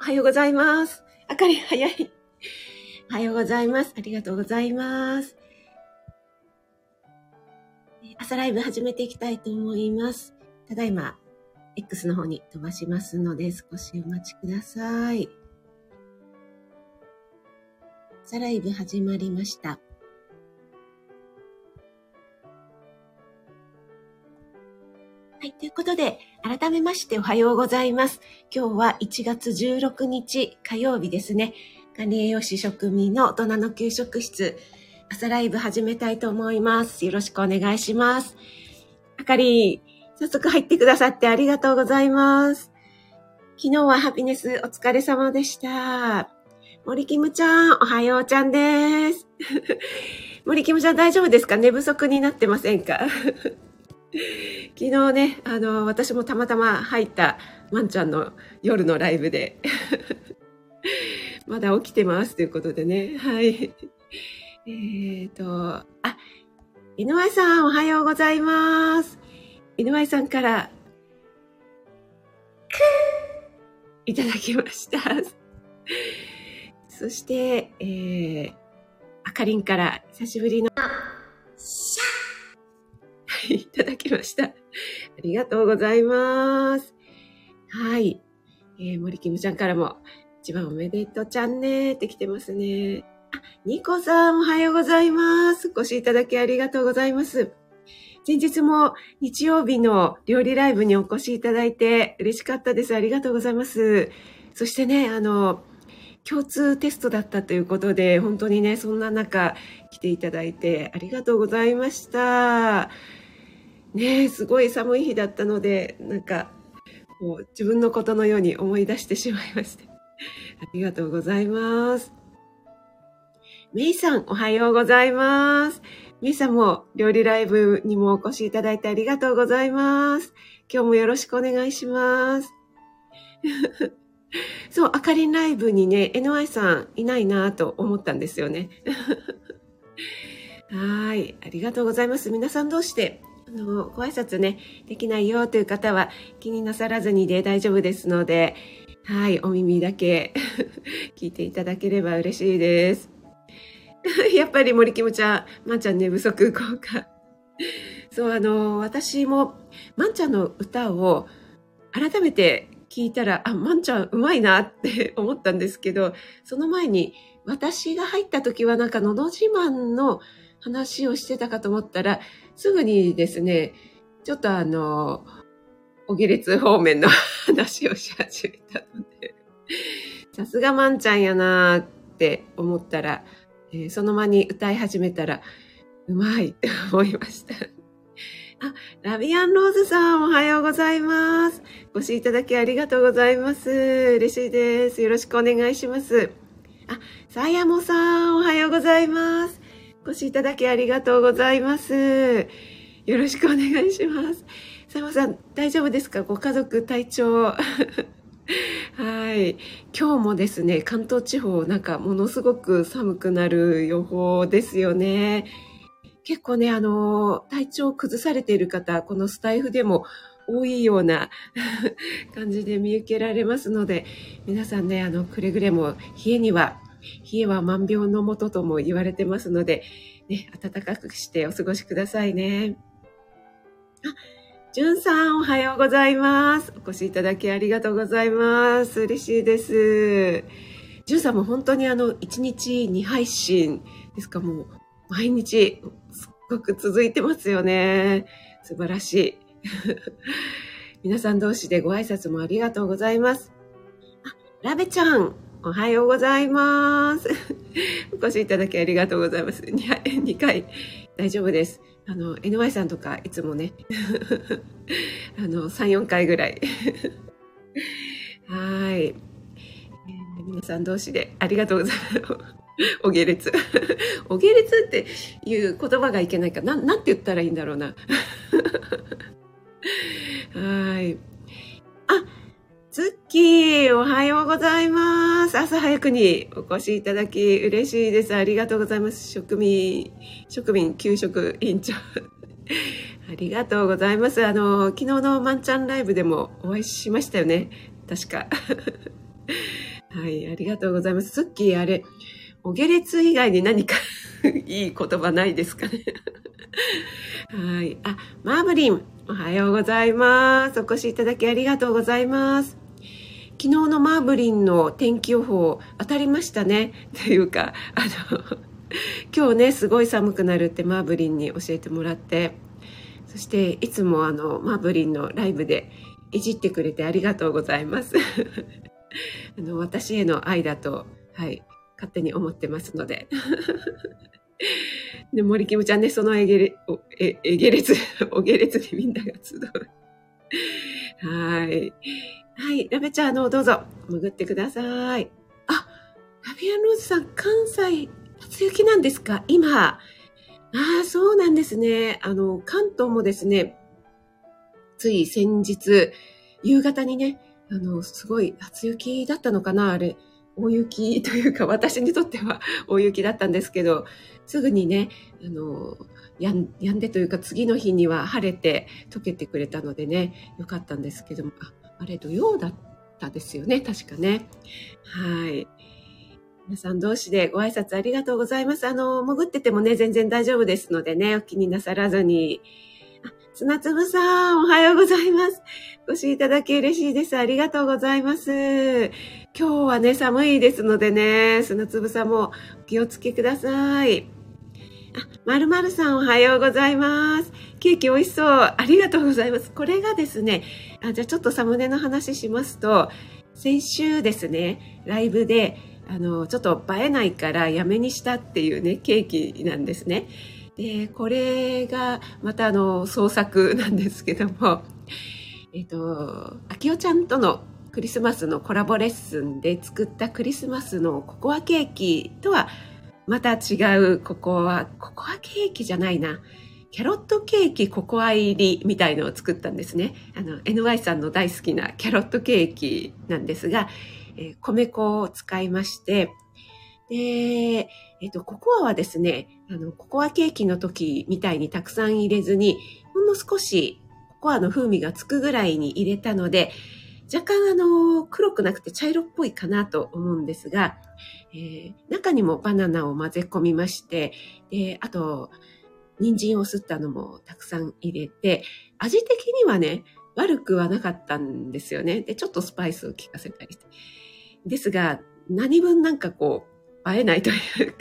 おはようございます。あかり、早い。おはようございます。ありがとうございます。朝ライブ始めていきたいと思います。ただいま、X の方に飛ばしますので、少しお待ちください。朝ライブ始まりました。はい。ということで、改めましておはようございます。今日は1月16日火曜日ですね。管理栄養士食味の大人の給食室、朝ライブ始めたいと思います。よろしくお願いします。あかり、早速入ってくださってありがとうございます。昨日はハピネスお疲れ様でした。森キムちゃん、おはようちゃんです。森キムちゃん大丈夫ですか？寝不足になってませんか？昨日ね、あの、私もたまたま入ったワンちゃんの夜のライブで まだ起きてますということでね、はい。えっ、ー、と、あ、井上さんおはようございます。井上さんから、いただきました。そして、えー、あかりんから久しぶりの、いただきました。ありがとうございます。はい。えー、森キムちゃんからも、一番おめでとうちゃんねって来てますね。あ、ニコさんおはようございます。お越しいただきありがとうございます。前日も日曜日の料理ライブにお越しいただいて嬉しかったです。ありがとうございます。そしてね、あの、共通テストだったということで、本当にね、そんな中来ていただいてありがとうございました。ねすごい寒い日だったので、なんか、こう自分のことのように思い出してしまいました。ありがとうございます。メイさん、おはようございます。メイさんも料理ライブにもお越しいただいてありがとうございます。今日もよろしくお願いします。そう、あかりんライブにね、NY さんいないなと思ったんですよね。はい。ありがとうございます。皆さんどうしてあの、ご挨拶ね、できないよという方は気になさらずにで大丈夫ですので、はい、お耳だけ 聞いていただければ嬉しいです。やっぱり森キムちゃん、まんちゃん寝不足効果。そう、あの、私も、まんちゃんの歌を改めて聞いたら、あ、まんちゃんうまいなって思ったんですけど、その前に、私が入った時はなんかのど自慢の話をしてたかと思ったら、すぐにですね、ちょっとあの、お下劣方面の話をし始めたので、さすがまんちゃんやなーって思ったら、えー、その間に歌い始めたら、うまいって思いました。あ、ラビアンローズさんおはようございます。ご視聴いただきありがとうございます。嬉しいです。よろしくお願いします。あ、さやもさんおはようございます。お越しいただきありがとうございます。よろしくお願いします。さやまさん、大丈夫ですか？ご家族体調。はい。今日もですね、関東地方なんかものすごく寒くなる予報ですよね。結構ね、あの、体調を崩されている方、このスタイフでも多いような 感じで見受けられますので、皆さんね、あの、くれぐれも冷えには冷えは万病のもととも言われてますので、ね、暖かくしてお過ごしくださいね。あ、じゅんさんおはようございます。お越しいただきありがとうございます。嬉しいです。じゅんさんも本当にあの、1日2配信ですか、もう毎日すっごく続いてますよね。素晴らしい。皆さん同士でご挨拶もありがとうございます。あ、ラベちゃん、おはようございます。お越しいただきありがとうございます。2, 2回大丈夫です。あの、NY さんとかいつもね、あの、3、4回ぐらい。はい、えー。皆さん同士でありがとうございます。お下劣。お下劣っていう言葉がいけないかな。なんて言ったらいいんだろうな。はい。あ、ツッキー、おはようございます。朝早くにお越しいただき嬉しいです。ありがとうございます。職民、職民給食委員長。ありがとうございます。あの、昨日のまんちゃんライブでもお会いしましたよね。確か。はい、ありがとうございます。スッキー、あれ、お下劣以外に何か いい言葉ないですかねはい。あ、マーブリン、おはようございます。お越しいただきありがとうございます。昨日のマーブリンの天気予報当たりましたね。というか、あの、今日ね、すごい寒くなるってマーブリンに教えてもらって、そしていつもあの、マーブリンのライブでいじってくれてありがとうございます。あの私への愛だと、はい、勝手に思ってますので。で、森キムちゃんね、そのえげれ、おえ、えげれつ、おげれつにみんなが集う。はい。はい。ラベちゃん、あの、どうぞ、潜ってください。あ、ラビアンローズさん、関西、初雪なんですか？今。ああ、そうなんですね。あの、関東もですね、つい先日、夕方にね、あの、すごい初雪だったのかなあれ。大雪というか、私にとっては 大雪だったんですけど、すぐにね、あの、やんやんでというか、次の日には晴れて溶けてくれたのでね、よかったんですけども、あ、あれ土曜だったですよね、確かね。はい。皆さん同士でご挨拶ありがとうございます。あの、潜っててもね、全然大丈夫ですのでね、お気になさらずに。砂粒さん、おはようございます。ご視聴いただき嬉しいです。ありがとうございます。今日はね、寒いですのでね、砂粒さんもお気をつけください。あ、まるまるさんおはようございます。ケーキ美味しそう。ありがとうございます。これがですね、あじゃあちょっとサムネの話しますと、先週ですね、ライブで、あの、ちょっと映えないからやめにしたっていうね、ケーキなんですね。で、これがまたあの創作なんですけども、えっ、と、あきおちゃんとのクリスマスのコラボレッスンで作ったクリスマスのココアケーキとはまた違うココア、ココアケーキじゃないな。キャロットケーキココア入りみたいのを作ったんですね。あの、NY さんの大好きなキャロットケーキなんですが、えー、米粉を使いまして、で、えっと、ココアはですね、あの、ココアケーキの時みたいにたくさん入れずに、ほんの少しココアの風味がつくぐらいに入れたので、若干あの、黒くなくて茶色っぽいかなと思うんですが、えー、中にもバナナを混ぜ込みまして、で、あと、人参をすったのもたくさん入れて、味的にはね、悪くはなかったんですよね。で、ちょっとスパイスを効かせたりして。ですが、何分なんかこう、映えないというか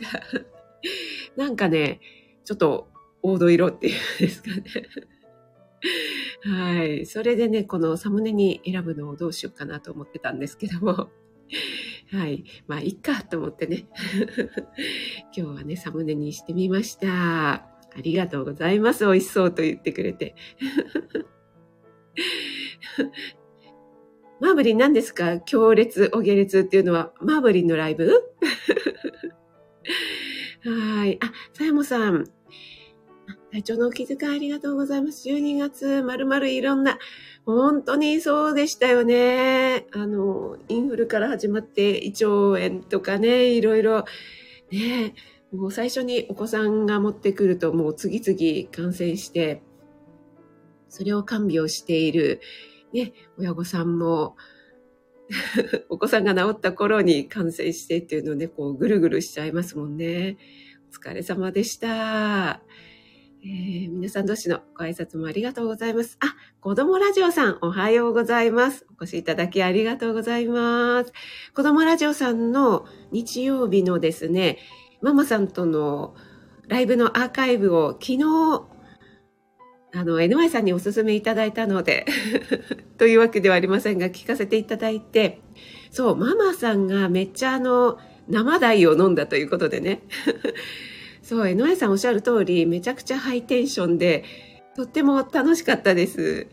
なんかね、ちょっと黄土色っていうんですかねはい。それでね、このサムネに選ぶのをどうしようかなと思ってたんですけども。はい。まあ、いっかと思ってね。今日はね、サムネにしてみました。ありがとうございます。美味しそうと言ってくれて。マーブリン何ですか？強烈、お下烈っていうのは、マーブリンのライブ？はい。あ、さやもさん。体調のお気遣いありがとうございます。12月、まるまるいろんな、本当にそうでしたよね。あの、インフルから始まって胃腸炎とかね、いろいろ、ね、もう最初にお子さんが持ってくるともう次々感染して、それを看病しているね、親御さんも、お子さんが治った頃に感染してっていうのをね、こうぐるぐるしちゃいますもんね。お疲れ様でした。えー、皆さん同士のご挨拶もありがとうございます。あ、子供ラジオさん、おはようございます。お越しいただきありがとうございます。子供ラジオさんの日曜日のですね、ママさんとのライブのアーカイブを昨日あの、NY さんにお勧めいただいたので というわけではありませんが、聞かせていただいて、そう、ママさんがめっちゃあの、生鯛を飲んだということでね。そう、NY さんおっしゃる通り、めちゃくちゃハイテンションで、とっても楽しかったです。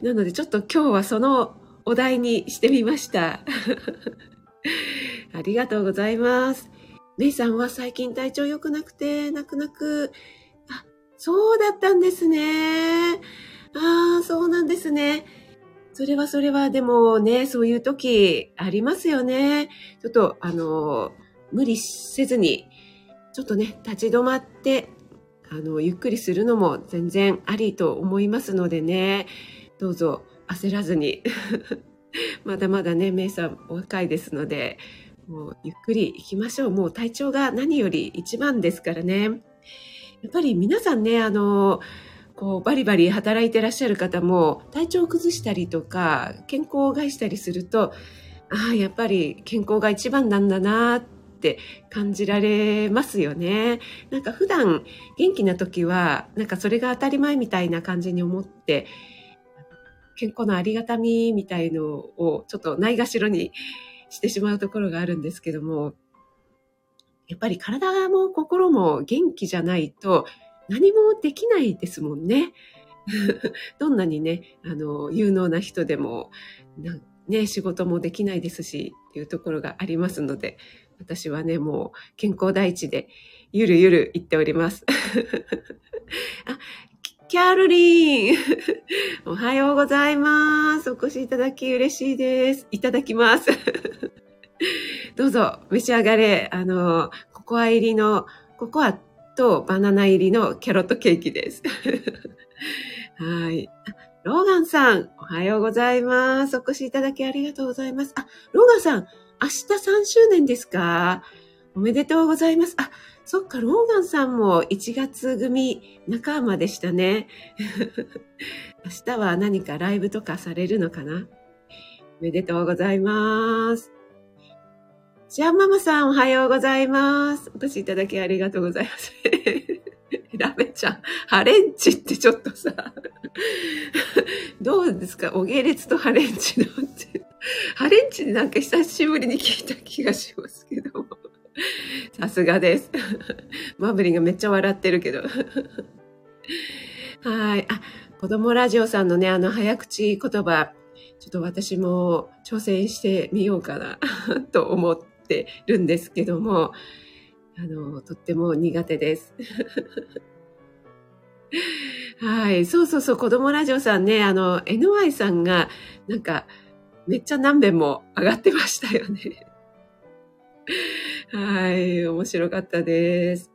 なので、ちょっと今日はそのお題にしてみました。ありがとうございます。メイさんは最近体調良くなくて、泣く泣くあそうだったんですね。ああ、そうなんですね。それはそれは、でもね、そういう時ありますよね。ちょっと、あの、無理せずに、ちょっとね、立ち止まって、あの、ゆっくりするのも全然ありと思いますのでね、どうぞ焦らずに。まだまだね、メイさんお若いですので、もうゆっくり行きましょう。もう体調が何より一番ですからね。やっぱり皆さんね、あの、こうバリバリ働いてらっしゃる方も体調を崩したりとか健康を害したりするとああやっぱり健康が一番なんだなってって感じられますよねなんか普段元気な時はなんかそれが当たり前みたいな感じに思って健康のありがたみみたいのをちょっとないがしろにしてしまうところがあるんですけどもやっぱり体も心も元気じゃないと何もできないですもんね。どんなにね、あの、有能な人でも、ね、仕事もできないですし、っていうところがありますので、私はね、もう健康第一で、ゆるゆる言っております。あ、キャロリン おはようございます。お越しいただき嬉しいです。いただきます。どうぞ、召し上がれ。あの、ココア入りの、ココアとバナナ入りのキャロットケーキです。はい。ローガンさん、おはようございます。お越しいただきありがとうございます。あ、ローガンさん、明日3周年ですか？おめでとうございます。あ、そっか、ローガンさんも1月組仲間でしたね。明日は何かライブとかされるのかな？おめでとうございます。ジャンママさんおはようございます。お越しいただきありがとうございます。ちゃん、ハレンチってちょっとさ、どうですか？お下劣とハレンチのって。ハレンチなんか久しぶりに聞いた気がしますけど。さすがです。マブリンがめっちゃ笑ってるけど。はい。あ、子供ラジオさんのね、あの早口言葉、ちょっと私も挑戦してみようかなと思ってるんですけども、あの、とっても苦手です。はい。そうそうそう、子供ラジオさんね、あの、NY さんが、なんか、めっちゃ何遍も上がってましたよね。はい。面白かったです。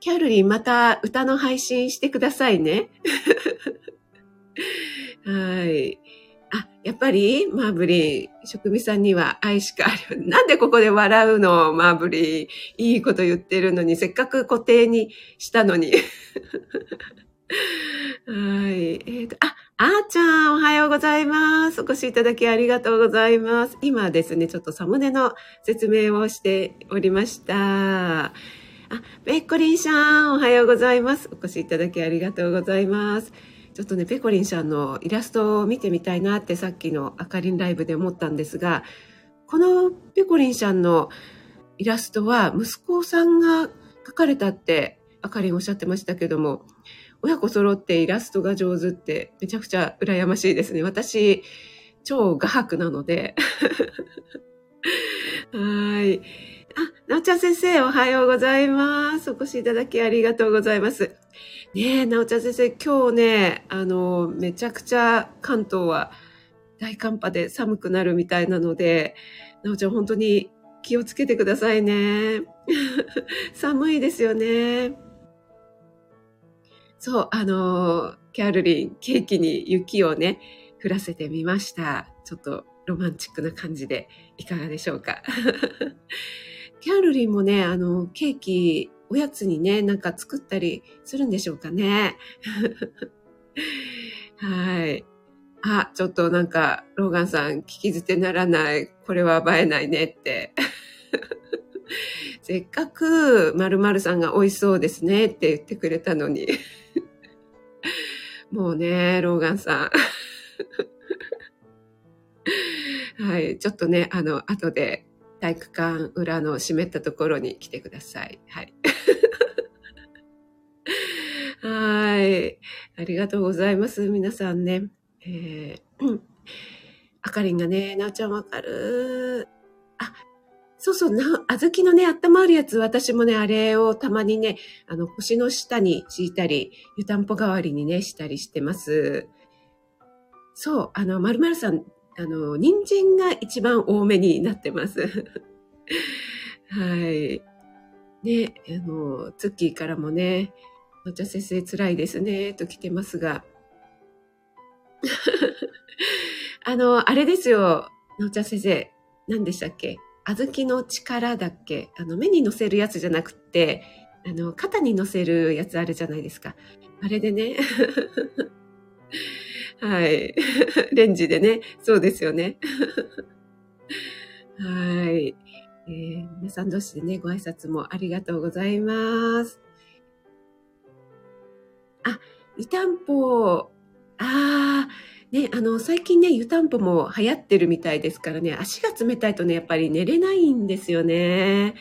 キャロリン、また歌の配信してくださいね。はい。あ、やっぱり、マーブリー、職味さんには愛しかある。なんでここで笑うのマーブリー。いいこと言ってるのに、せっかく固定にしたのに。はい。えーと、あ、あーちゃん、おはようございます。お越しいただきありがとうございます。今ですね、ちょっとサムネの説明をしておりました。あ、べっこりんさん、おはようございます。お越しいただきありがとうございます。ちょっとね、ペコリンさんのイラストを見てみたいなってさっきのあかりんライブで思ったんですが、このペコリンさんのイラストは息子さんが描かれたってあかりんおっしゃってましたけども、親子揃ってイラストが上手ってめちゃくちゃ羨ましいですね。私、超画伯なので。はい。あ、なおちゃん先生、おはようございます。お越しいただきありがとうございます。ねえ、なおちゃん先生、今日ね、あの、めちゃくちゃ関東は大寒波で寒くなるみたいなので、なおちゃん本当に気をつけてくださいね。寒いですよね。そう、あの、キャルリン、ケーキに雪をね、降らせてみました。ちょっとロマンチックな感じでいかがでしょうか？キャルリンもね、あの、ケーキおやつにね、なんか作ったりするんでしょうかね。はい。あ、ちょっとなんか、ローガンさん、聞き捨てならない。これは映えないねって。せっかく、まるさんが美味しそうですねって言ってくれたのに。もうね、ローガンさん。はい。ちょっとね、あの、後で体育館裏の湿ったところに来てください。はい。はい。ありがとうございます。皆さんね。えー、あかりんがね、なおちゃんわかる。あ、そうそう、な、あずきのね、温まるやつ、私もね、あれをたまにね、あの、腰の下に敷いたり、湯たんぽ代わりにね、したりしてます。そう、あの、まるまるさん、あの、人参が一番多めになってます。はい。ね、あの、ツッキーからもね、のちゃ先生辛いですね、と来てますが。あの、あれですよ、のちゃ先生。何でしたっけ？小豆の力だっけ？あの、目に乗せるやつじゃなくて、あの、肩に乗せるやつあるじゃないですか。あれでね。はい。レンジでね。そうですよね。はい。えー、皆さん同士でね、ご挨拶もありがとうございます。あ、湯たんぽ、ああ、ね、あの、最近ね、湯たんぽも流行ってるみたいですからね、足が冷たいとね、やっぱり寝れないんですよね。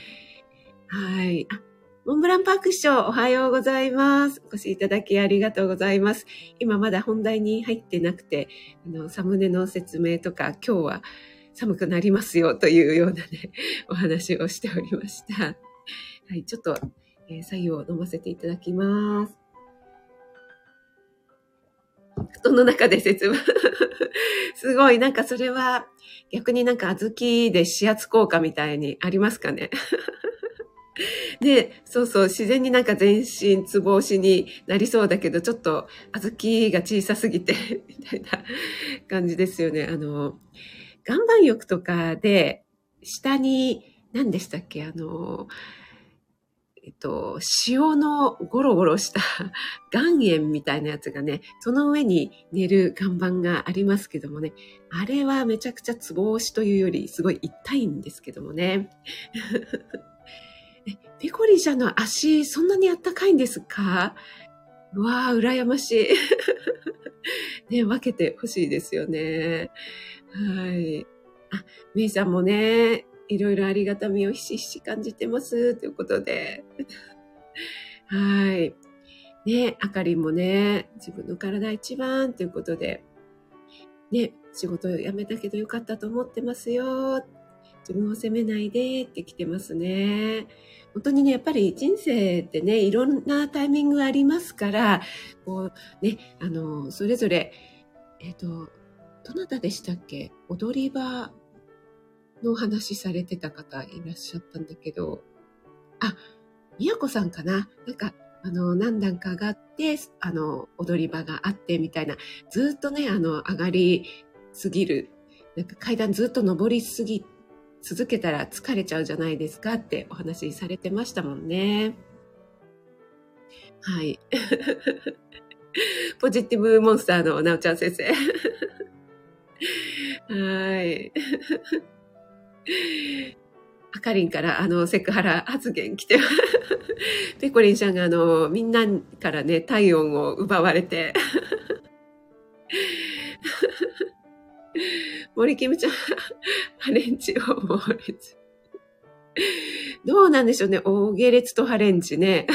はい。あ、モンブランパーク師匠、おはようございます。お越しいただきありがとうございます。今まだ本題に入ってなくて、あの、サムネの説明とか、今日は寒くなりますよというようなね、お話をしておりました。はい、ちょっと、えー、左右を飲ませていただきます。布団の中で節分。すごい、なんかそれは逆になんか小豆で指圧効果みたいにありますかね？で、そうそう、自然になんか全身つぼ押しになりそうだけど、ちょっと小豆が小さすぎて みたいな感じですよね。あの、岩盤浴とかで、下に、何でしたっけ？あの、えっと、塩のゴロゴロした岩塩みたいなやつがね、その上に寝る岩盤がありますけどもね、あれはめちゃくちゃツボ押しというよりすごい痛いんですけどもね。ピコリちゃんの足、そんなにあったかいんですか？うわぁ、羨ましい。ね、分けてほしいですよね。はい。あ、メイさんもね、いろいろありがたみをひしひし感じてます。ということで。はい。ね、あかりもね、自分の体一番ということで、ね、仕事を辞めたけどよかったと思ってますよ。自分を責めないでって来てますね。本当にね、やっぱり人生ってね、いろんなタイミングありますから、こうね、あの、それぞれ、えっ、ー、と、どなたでしたっけ？踊り場の話されてた方いらっしゃったんだけど、あ、みやこさんかな？なんか、あの、何段か上がって、あの、踊り場があってみたいな、ずっとね、あの、上がりすぎる、なんか階段ずっと登りすぎて、続けたら疲れちゃうじゃないですかってお話しされてましたもんね。はい。ポジティブモンスターのなおちゃん先生。はい。あかりんからあのセクハラ発言来て、ペコリンちゃんがあのみんなからね体温を奪われて、森キムちゃん、ハレンチを猛烈。どうなんでしょうね。大下列とハレンチね。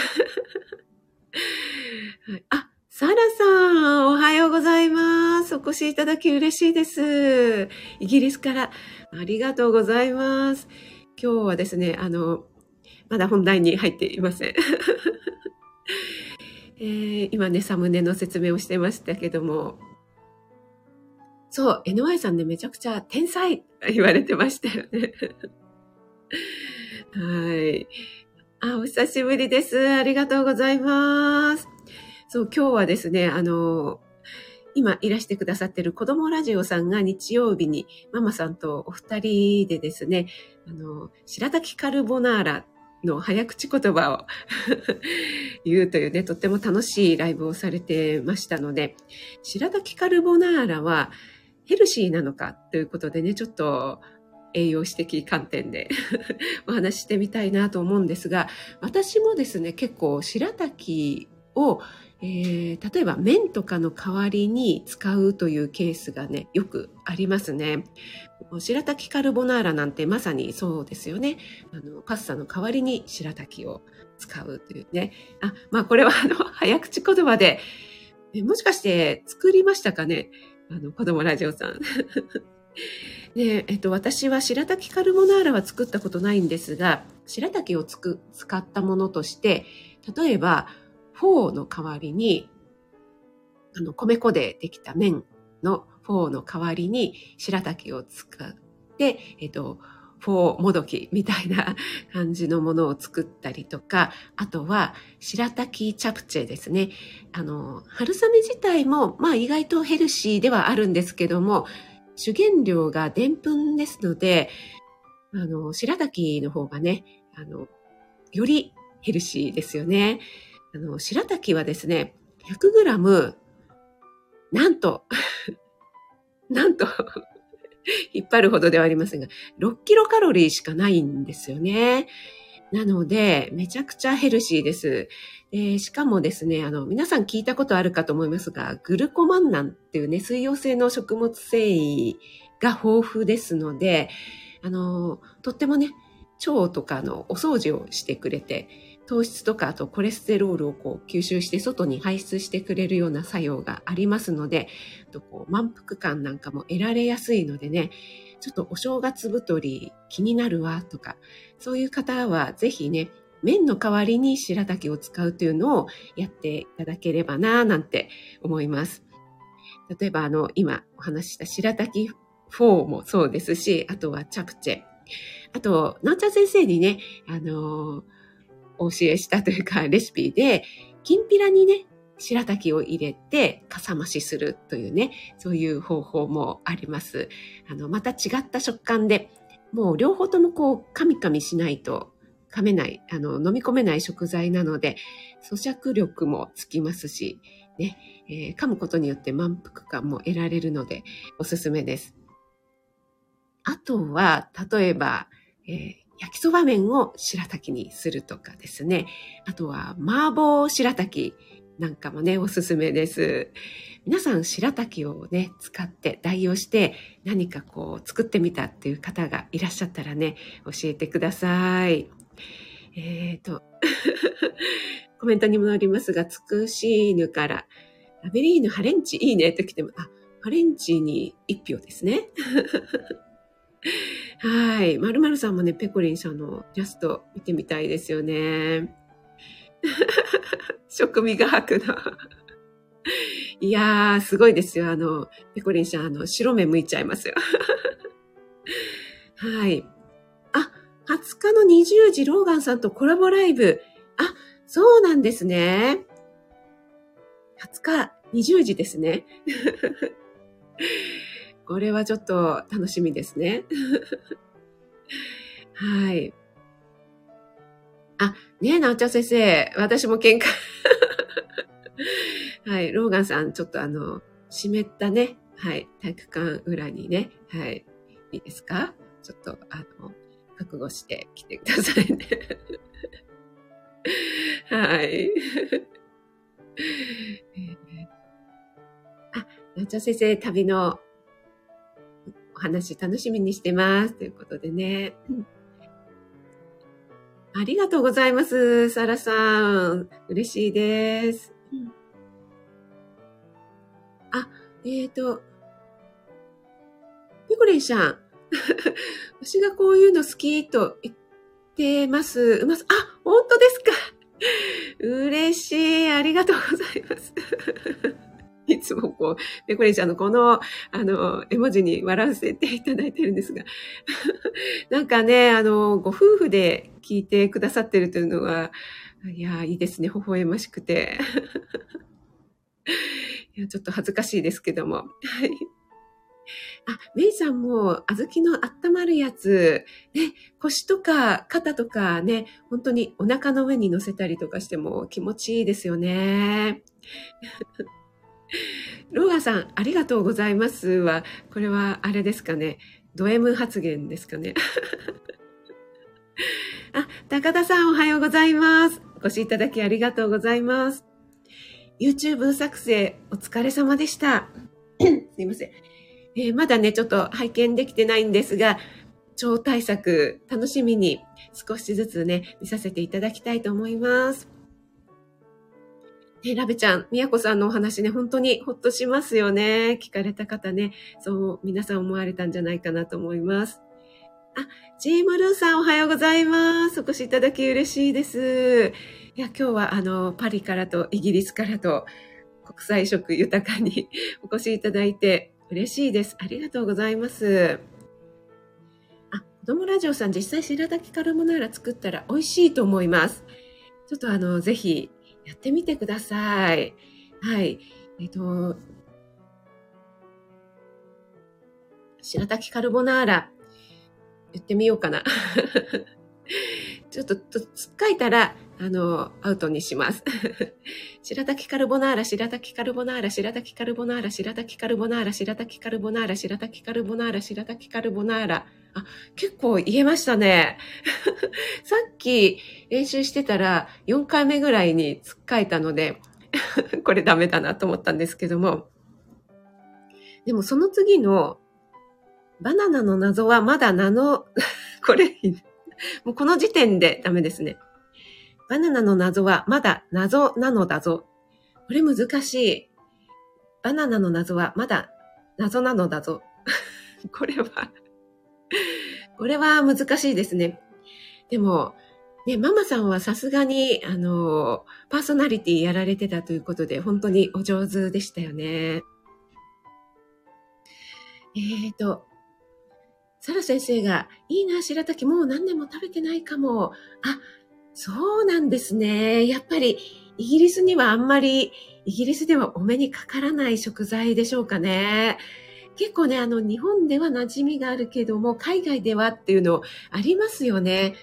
あ、サラさん、おはようございます。お越しいただき嬉しいです。イギリスからありがとうございます。今日はですね、あの、まだ本題に入っていません。えー、今ね、サムネの説明をしてましたけども、そう、NY さんね、めちゃくちゃ天才 言われてましたよね。はい。あ、お久しぶりです。ありがとうございます。そう、今日はですね、あの、今いらしてくださってる子供ラジオさんが日曜日にママさんとお二人でですね、あの、白滝カルボナーラの早口言葉を 言うというね、とっても楽しいライブをされてましたので、白滝カルボナーラはヘルシーなのかということでね、ちょっと栄養士的観点で お話ししてみたいなと思うんですが、私もですね、結構白滝をえー、例えば麺とかの代わりに使うというケースがね、よくありますね。白滝カルボナーラなんてまさにそうですよね。あの、パスタの代わりに白滝を使うというね。あ、まあこれはあの、早口言葉で、もしかして作りましたかね？あの、子供ラジオさん。で、えっと、私は白滝カルボナーラは作ったことないんですが、白滝をつく使ったものとして、例えば、フォーの代わりに、あの、米粉でできた麺のフォーの代わりに白滝を使って、えっと、フォーもどきみたいな感じのものを作ったりとか、あとは白滝チャプチェですね。あの、春雨自体も、まあ意外とヘルシーではあるんですけども、主原料がでんぷんですので、あの、白滝の方がね、あの、よりヘルシーですよね。あの、白滝はですね、100g、なんと、なんと、引っ張るほどではありませんが、6キロカロリーしかないんですよね。なので、めちゃくちゃヘルシーです。でしかもですね、あの、皆さん聞いたことあるかと思いますが、グルコマンナンっていうね、水溶性の食物繊維が豊富ですので、あの、とってもね、腸とかのお掃除をしてくれて、糖質とかあとコレステロールをこう吸収して外に排出してくれるような作用がありますので、とこう満腹感なんかも得られやすいのでね、ちょっとお正月太り気になるわとか、そういう方はぜひね、麺の代わりに白滝を使うというのをやっていただければなぁなんて思います。例えばあの、今お話しした白滝4もそうですし、あとはチャプチェ。あと、なおちゃん先生にね、あのーお教えしたというか、レシピで、きんぴらにね、白滝を入れて、かさ増しするというね、そういう方法もあります。あの、また違った食感で、もう両方ともこう、噛み噛みしないと噛めない、あの、飲み込めない食材なので、咀嚼力もつきますし、ね、えー、噛むことによって満腹感も得られるので、おすすめです。あとは、例えば、えー焼きそば麺を白滝にするとかですね。あとは麻婆白滝なんかもね、おすすめです。皆さん白滝をね、使って代用して何かこう作ってみたっていう方がいらっしゃったらね、教えてください。えっ、ー、と、コメントにもありますが、つくし犬から、ラベリーヌハレンチいいねと来ても、あ、ハレンチに一票ですね。はい。まるまるさんもね、ペコリンさんのジャスト見てみたいですよね。食味が吐くな。いやー、すごいですよ。あの、ペコリンさん、あの、白目向いちゃいますよ。はい。あ、20日の20時、ローガンさんとコラボライブ。あ、そうなんですね。20日、20時ですね。これはちょっと楽しみですね。はい。あ、ねえ、なおちゃん先生、私も喧嘩。はい、ローガンさん、ちょっとあの、湿ったね、はい、体育館裏にね、はい、いいですか？ちょっと、あの、覚悟して来てくださいね。はい。あ、なおちゃん先生、旅のお話楽しみにしてます。ということでね。ありがとうございます。サラさん。嬉しいです。あ、えっ、ー、と、ピコレンさん。私がこういうの好きと言ってます。ます。あ、本当ですか。嬉しい。ありがとうございます。いつもこう、ペコリちゃんのこの、あの、絵文字に笑わせていただいてるんですが、なんかね、あの、ご夫婦で聞いてくださってるというのは、いや、いいですね、微笑ましくて。いや、ちょっと恥ずかしいですけども。はい。あ、メイさんも、小豆の温まるやつ、ね、腰とか肩とかね、本当にお腹の上に乗せたりとかしても気持ちいいですよね。ローガさん、ありがとうございますは、これはあれですかね。ド M 発言ですかね。あ、高田さんおはようございます。お越しいただきありがとうございます。YouTube 作成お疲れ様でした。すいません、えー、まだね、ちょっと拝見できてないんですが、超大作楽しみに少しずつね、見させていただきたいと思います。ね、ラベちゃん、みやこさんのお話ね、本当にほっとしますよね。聞かれた方ね、そう皆さん思われたんじゃないかなと思います。あ、ジームルーさんおはようございます。お越しいただき嬉しいです。いや、今日はあの、パリからとイギリスからと国際色豊かに お越しいただいて嬉しいです。ありがとうございます。あ、子供ラジオさん実際白滝カルボナーラ作ったら美味しいと思います。ちょっとあの、ぜひやってみてください。はい。えっ、と、白滝カルボナーラ。言ってみようかな。ちょっと、つっかいたら、あの、アウトにします。白滝カルボナーラ、白滝カルボナーラ、白滝カルボナーラ、白滝カルボナーラ、白滝カルボナーラ、白滝カルボナーラ、白滝カルボナーラ。あ、結構言えましたね。さっき練習してたら4回目ぐらいにつっかえたので、これダメだなと思ったんですけども。でもその次のバナナの謎はまだ名の、これ、もうこの時点でダメですね。バナナの謎はまだ謎なのだぞ。これ難しい。バナナの謎はまだ謎なのだぞ。これはこれは難しいですね。でも、ね、ママさんはさすがに、あの、パーソナリティやられてたということで、本当にお上手でしたよね。えっ、ー、と、サラ先生が、いいな、白滝もう何年も食べてないかも。あ、そうなんですね。やっぱり、イギリスにはあんまり、イギリスではお目にかからない食材でしょうかね。結構ね、あの、日本では馴染みがあるけども、海外ではっていうのありますよね。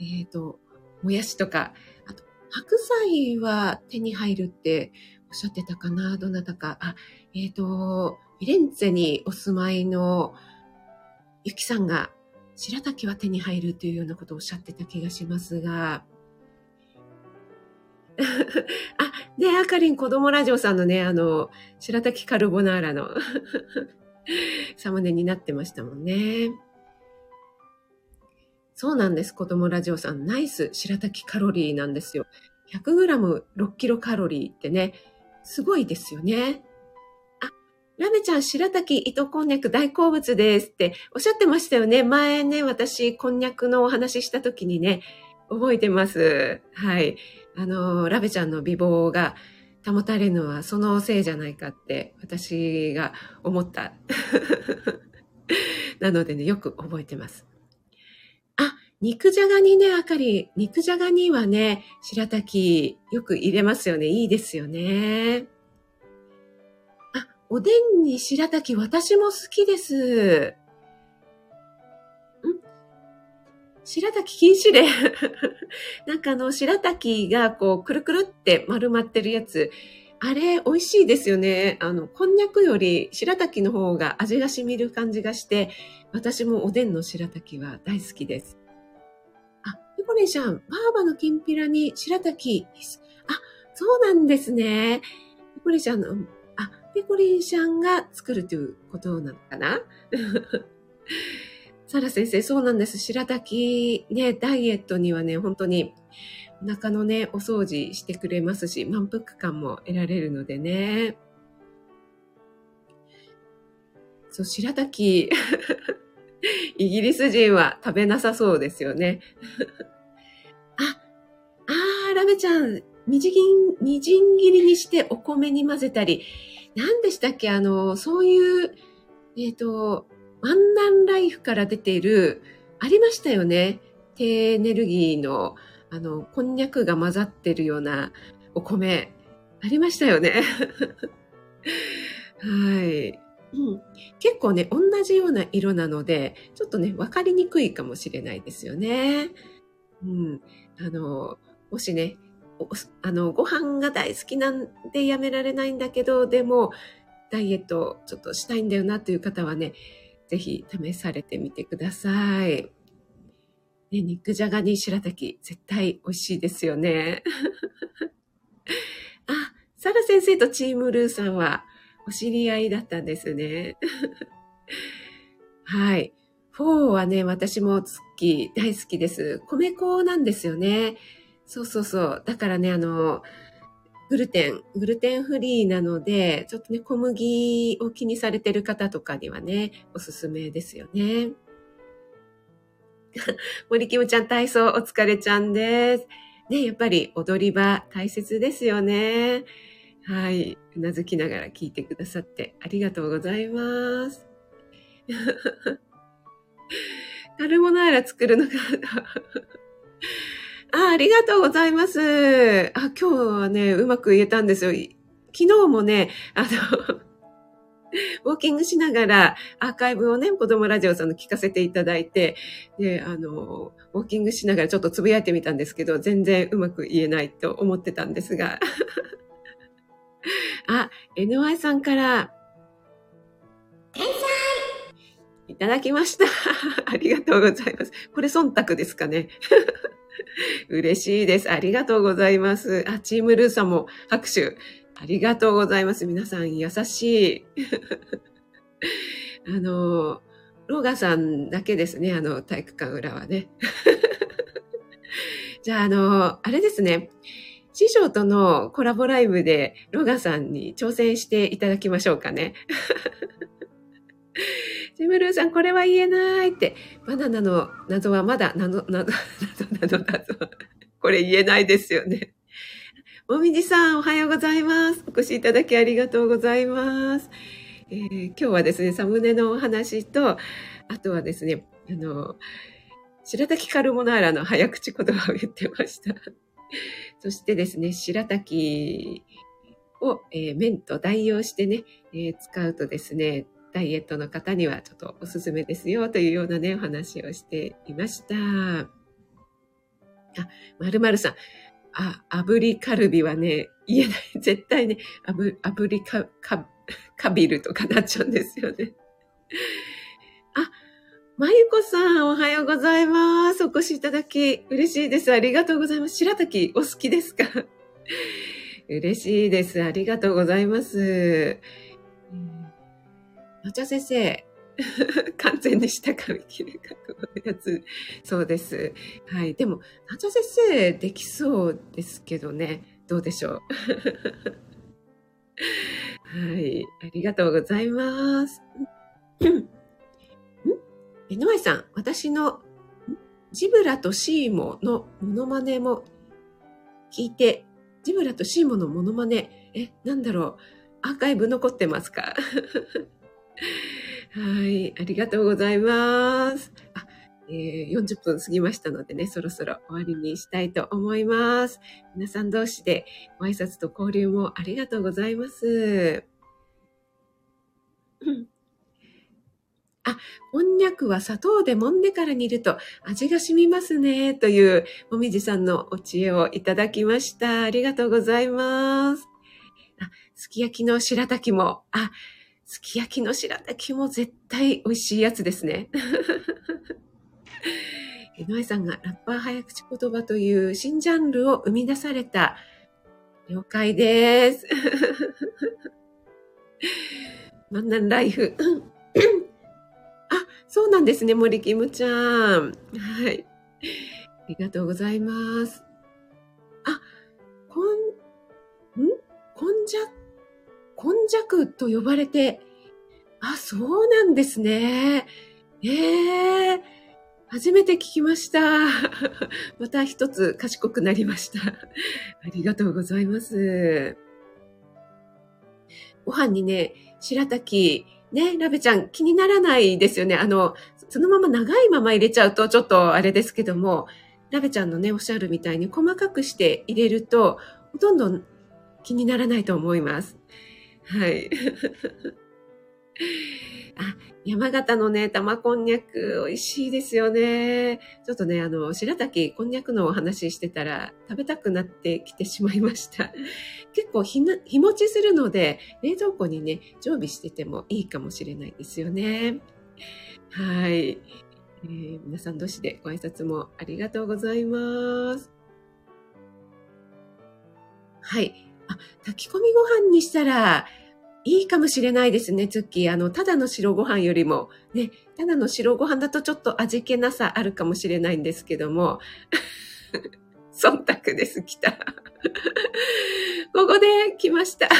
えっ、ー、と、もやしとか、あと、白菜は手に入るっておっしゃってたかな？どなたか。あ、えっ、ー、と、フィレンツェにお住まいのゆきさんが白滝は手に入るというようなことをおっしゃってた気がしますが、あ、ね、あかりん子供ラジオさんのね、あの、白滝カルボナーラの サムネになってましたもんね。そうなんです。子供ラジオさん。ナイス白滝カロリーなんですよ。100g6 キロカロリーってね、すごいですよね。あラメちゃん、白滝糸こんにゃく大好物ですっておっしゃってましたよね。前ね、私、こんにゃくのお話しした時にね、覚えてます。はい。あの、ラベちゃんの美貌が保たれるのはそのせいじゃないかって私が思った。なのでね、よく覚えてます。あ、肉じゃがにね、あかり、肉じゃがにはね、白滝よく入れますよね。いいですよね。あおでんに白滝、私も好きです。白滝禁止令 なんかあの、白滝がこう、くるくるって丸まってるやつ。あれ、美味しいですよね。あの、こんにゃくより白滝の方が味が染みる感じがして、私もおでんの白滝は大好きです。あ、ペコリンちゃん、バーバのきんぴらに白滝あ、そうなんですね。ペコリンちゃんの、あ、ペコリンちゃんが作るということなのかな？サラ先生、そうなんです。白滝ね、ダイエットにはね、本当にお腹のね、お掃除してくれますし、満腹感も得られるのでね。そう、白滝、イギリス人は食べなさそうですよね。あ、あー、ラメちゃん、みじん、みじん切りにしてお米に混ぜたり、何でしたっけあの、そういう、えっ、ー、と、ワンダンライフから出ている、ありましたよね。低エネルギーの、あの、こんにゃくが混ざってるようなお米、ありましたよね。はい、うん。結構ね、同じような色なので、ちょっとね、わかりにくいかもしれないですよね。うん。あの、もしね、あの、ご飯が大好きなんでやめられないんだけど、でも、ダイエットちょっとしたいんだよなという方はね、ぜひ試されてみてください。ね、肉じゃがに白滝、絶対美味しいですよね。あ、サラ先生とチームルーさんはお知り合いだったんですね。はい。フォーはね、私も好き、大好きです。米粉なんですよね。そうそうそう。だからね、あの、グルテン、グルテンフリーなので、ちょっとね、小麦を気にされてる方とかにはね、おすすめですよね。森キムちゃん体操お疲れちゃんです。ね、やっぱり踊り場大切ですよね。はい。うなずきながら聞いてくださってありがとうございます。カルボナーラ作るのか あありがとうございます。あ、今日はね、うまく言えたんですよ。昨日もね、あの ウォーキングしながらアーカイブをね、子供ラジオさんの聞かせていただいて、で、あの、ウォーキングしながらちょっとつぶやいてみたんですけど、全然うまく言えないと思ってたんですが。あ、NY さんから、天才いただきました。ありがとうございます。これ忖度ですかね。嬉しいです。ありがとうございます。あ、チームルーさんも拍手。ありがとうございます。皆さん優しい。あの、ローガさんだけですね。あの、体育館裏はね。じゃあ、あの、あれですね。師匠とのコラボライブでロガさんに挑戦していただきましょうかね。ジムルーさん、これは言えないって。バナナの謎はまだ、謎、謎、謎、謎、謎。これ言えないですよね。もみじさん、おはようございます。お越しいただきありがとうございます。えー、今日はですね、サムネのお話と、あとはですね、あの、白滝カルボナーラの早口言葉を言ってました。そしてですね、白滝を、えー、麺と代用してね、えー、使うとですね、ダイエットの方にはちょっとおすすめですよというようなね、お話をしていました。あ、まるまるさん。あ、炙りカルビはね、言えない。絶対ね、炙りカ、カ、カビルとかなっちゃうんですよね。あ、まゆこさん、おはようございます。お越しいただき、嬉しいです。ありがとうございます。白滝、お好きですか？嬉しいです。ありがとうございます。のちゃ先生、完全に下から切る覚悟のやつ。そうです。はい。でも、なちゃ先生、できそうですけどね。どうでしょう。はい。ありがとうございます。んえのまさん、私のジブラとシーモのモノマネも聞いて、ジブラとシーモのモノマネ、え、なんだろう、アーカイブ残ってますか？はい、ありがとうございます。あえー、40分過ぎましたのでね、そろそろ終わりにしたいと思います。皆さん同士でご挨拶と交流もありがとうございます。あ、こんにゃくは砂糖で揉んでから煮ると味が染みますね。という、もみじさんのお知恵をいただきました。ありがとうございます。あ、すき焼きの白滝も、あ、すき焼きの白滝も絶対美味しいやつですね。井上さんがラッパー早口言葉という新ジャンルを生み出された。了解です。マンナンライフ。あ、そうなんですね、森キムちゃん。はい。ありがとうございます。あ、こん、ん？こんじゃ根弱と呼ばれて、あ、そうなんですね。ええー、初めて聞きました。また一つ賢くなりました。ありがとうございます。ご飯にね、白滝、ね、ラベちゃん気にならないですよね。あの、そのまま長いまま入れちゃうとちょっとあれですけども、ラベちゃんのね、おっしゃるみたいに細かくして入れると、ほとんど気にならないと思います。はい。あ、山形のね、玉こんにゃく、美味しいですよね。ちょっとね、あの、白滝こんにゃくのお話ししてたら、食べたくなってきてしまいました。結構日日持ちするので、冷蔵庫にね、常備しててもいいかもしれないですよね。はい。えー、皆さん同士でご挨拶もありがとうございます。はい。あ、炊き込みご飯にしたら、いいかもしれないですね、ツッキー。あの、ただの白ご飯よりも、ね、ただの白ご飯だとちょっと味気なさあるかもしれないんですけども、忖度です、来た。ここで来ました。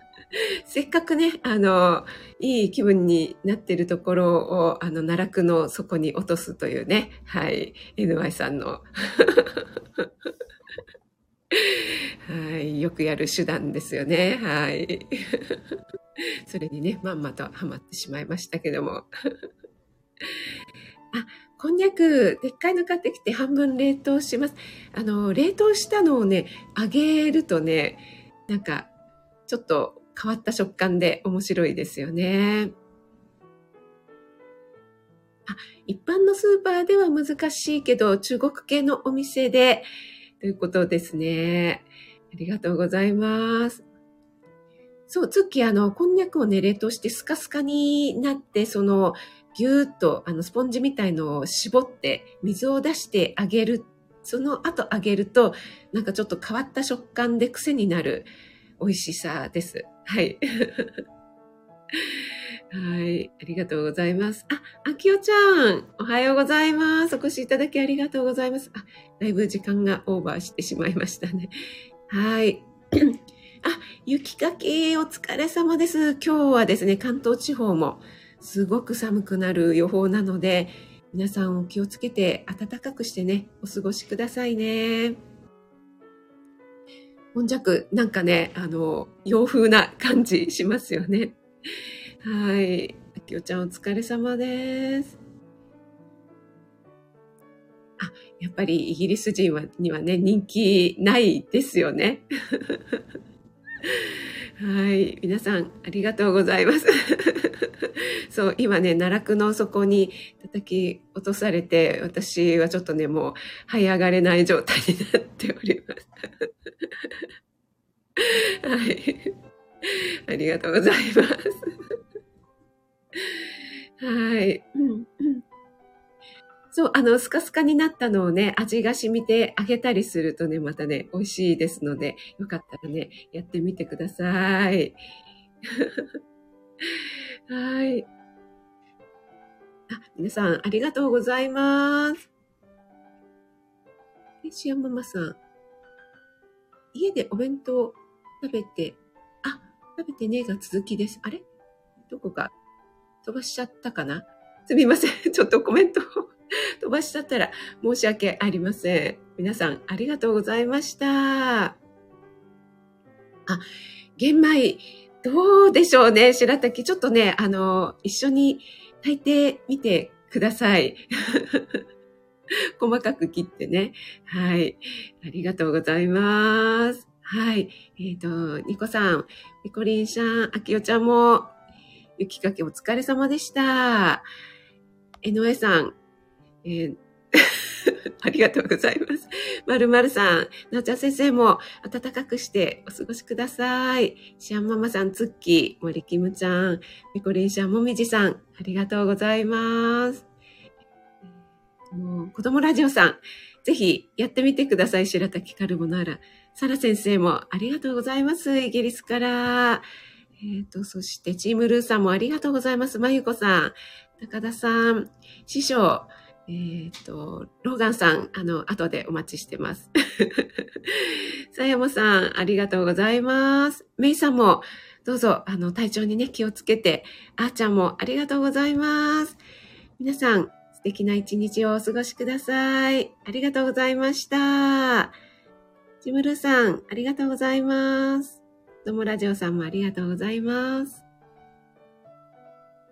せっかくね、あの、いい気分になってるところを、あの、奈落の底に落とすというね、はい、NY さんのはい、よくやる手段ですよね。はい。それにね、まんまとハマってしまいましたけども。あ、こんにゃく、でっかいの買ってきて半分冷凍します。あの、冷凍したのをね、揚げるとね、なんか、ちょっと変わった食感で面白いですよね。あ、一般のスーパーでは難しいけど、中国系のお店で、ということですね。ありがとうございます。そう、ツッキー、あの、こんにゃくをね、冷凍してスカスカになって、その、ぎゅーっと、あの、スポンジみたいのを絞って、水を出してあげる。その後あげると、なんかちょっと変わった食感で癖になる美味しさです。はい。はい。ありがとうございます。あ、あきおちゃん、おはようございます。お越しいただきありがとうございます。あ、だいぶ時間がオーバーしてしまいましたね。はい。あ、雪かきお疲れ様です。今日はですね、関東地方もすごく寒くなる予報なので、皆さんお気をつけて暖かくしてね、お過ごしくださいね。もんじゃく、なんかね、あの、洋風な感じしますよね。はい。あきおちゃんお疲れ様です。あ、やっぱりイギリス人はにはね、人気ないですよね。はい。皆さん、ありがとうございます。そう、今ね、奈落の底に叩き落とされて、私はちょっとね、もう、這い上がれない状態になっております。はい。ありがとうございます。はい。そう、あの、スカスカになったのをね、味が染みてあげたりするとね、またね、美味しいですので、よかったらね、やってみてください。はい。あ、皆さん、ありがとうございます。え、シアママさん。家でお弁当食べて、あ、食べてねが続きです。あれ？どこか飛ばしちゃったかな？すみません。ちょっとコメントを 飛ばしちゃったら申し訳ありません。皆さんありがとうございました。あ、玄米、どうでしょうね、白滝。ちょっとね、あの、一緒に炊いてみてください。細かく切ってね。はい。ありがとうございます。はい。えっ、ー、と、ニコさん、ミコリンさん、アキオちゃんも、雪かけお疲れ様でした。江上さん、えー、ありがとうございます。まるまるさん、なおちゃん先生も暖かくしてお過ごしください。シアンママさん、ツッキー、森キムちゃん、ミコリンシャン、もみじさん、ありがとうございます。もう子供ラジオさん、ぜひやってみてください。白滝カルボナーラ。サラ先生もありがとうございます。イギリスから。えっ、ー、と、そしてチームルーさんもありがとうございます。まゆこさん、高田さん、師匠、えっ、ー、と、ローガンさん、あの、後でお待ちしてます。さやもさん、ありがとうございます。メイさんも、どうぞ、あの、体調にね、気をつけて、あーちゃんもありがとうございます。皆さん、素敵な一日をお過ごしください。ありがとうございました。ジムルさん、ありがとうございます。どもラジオさんもありがとうございます。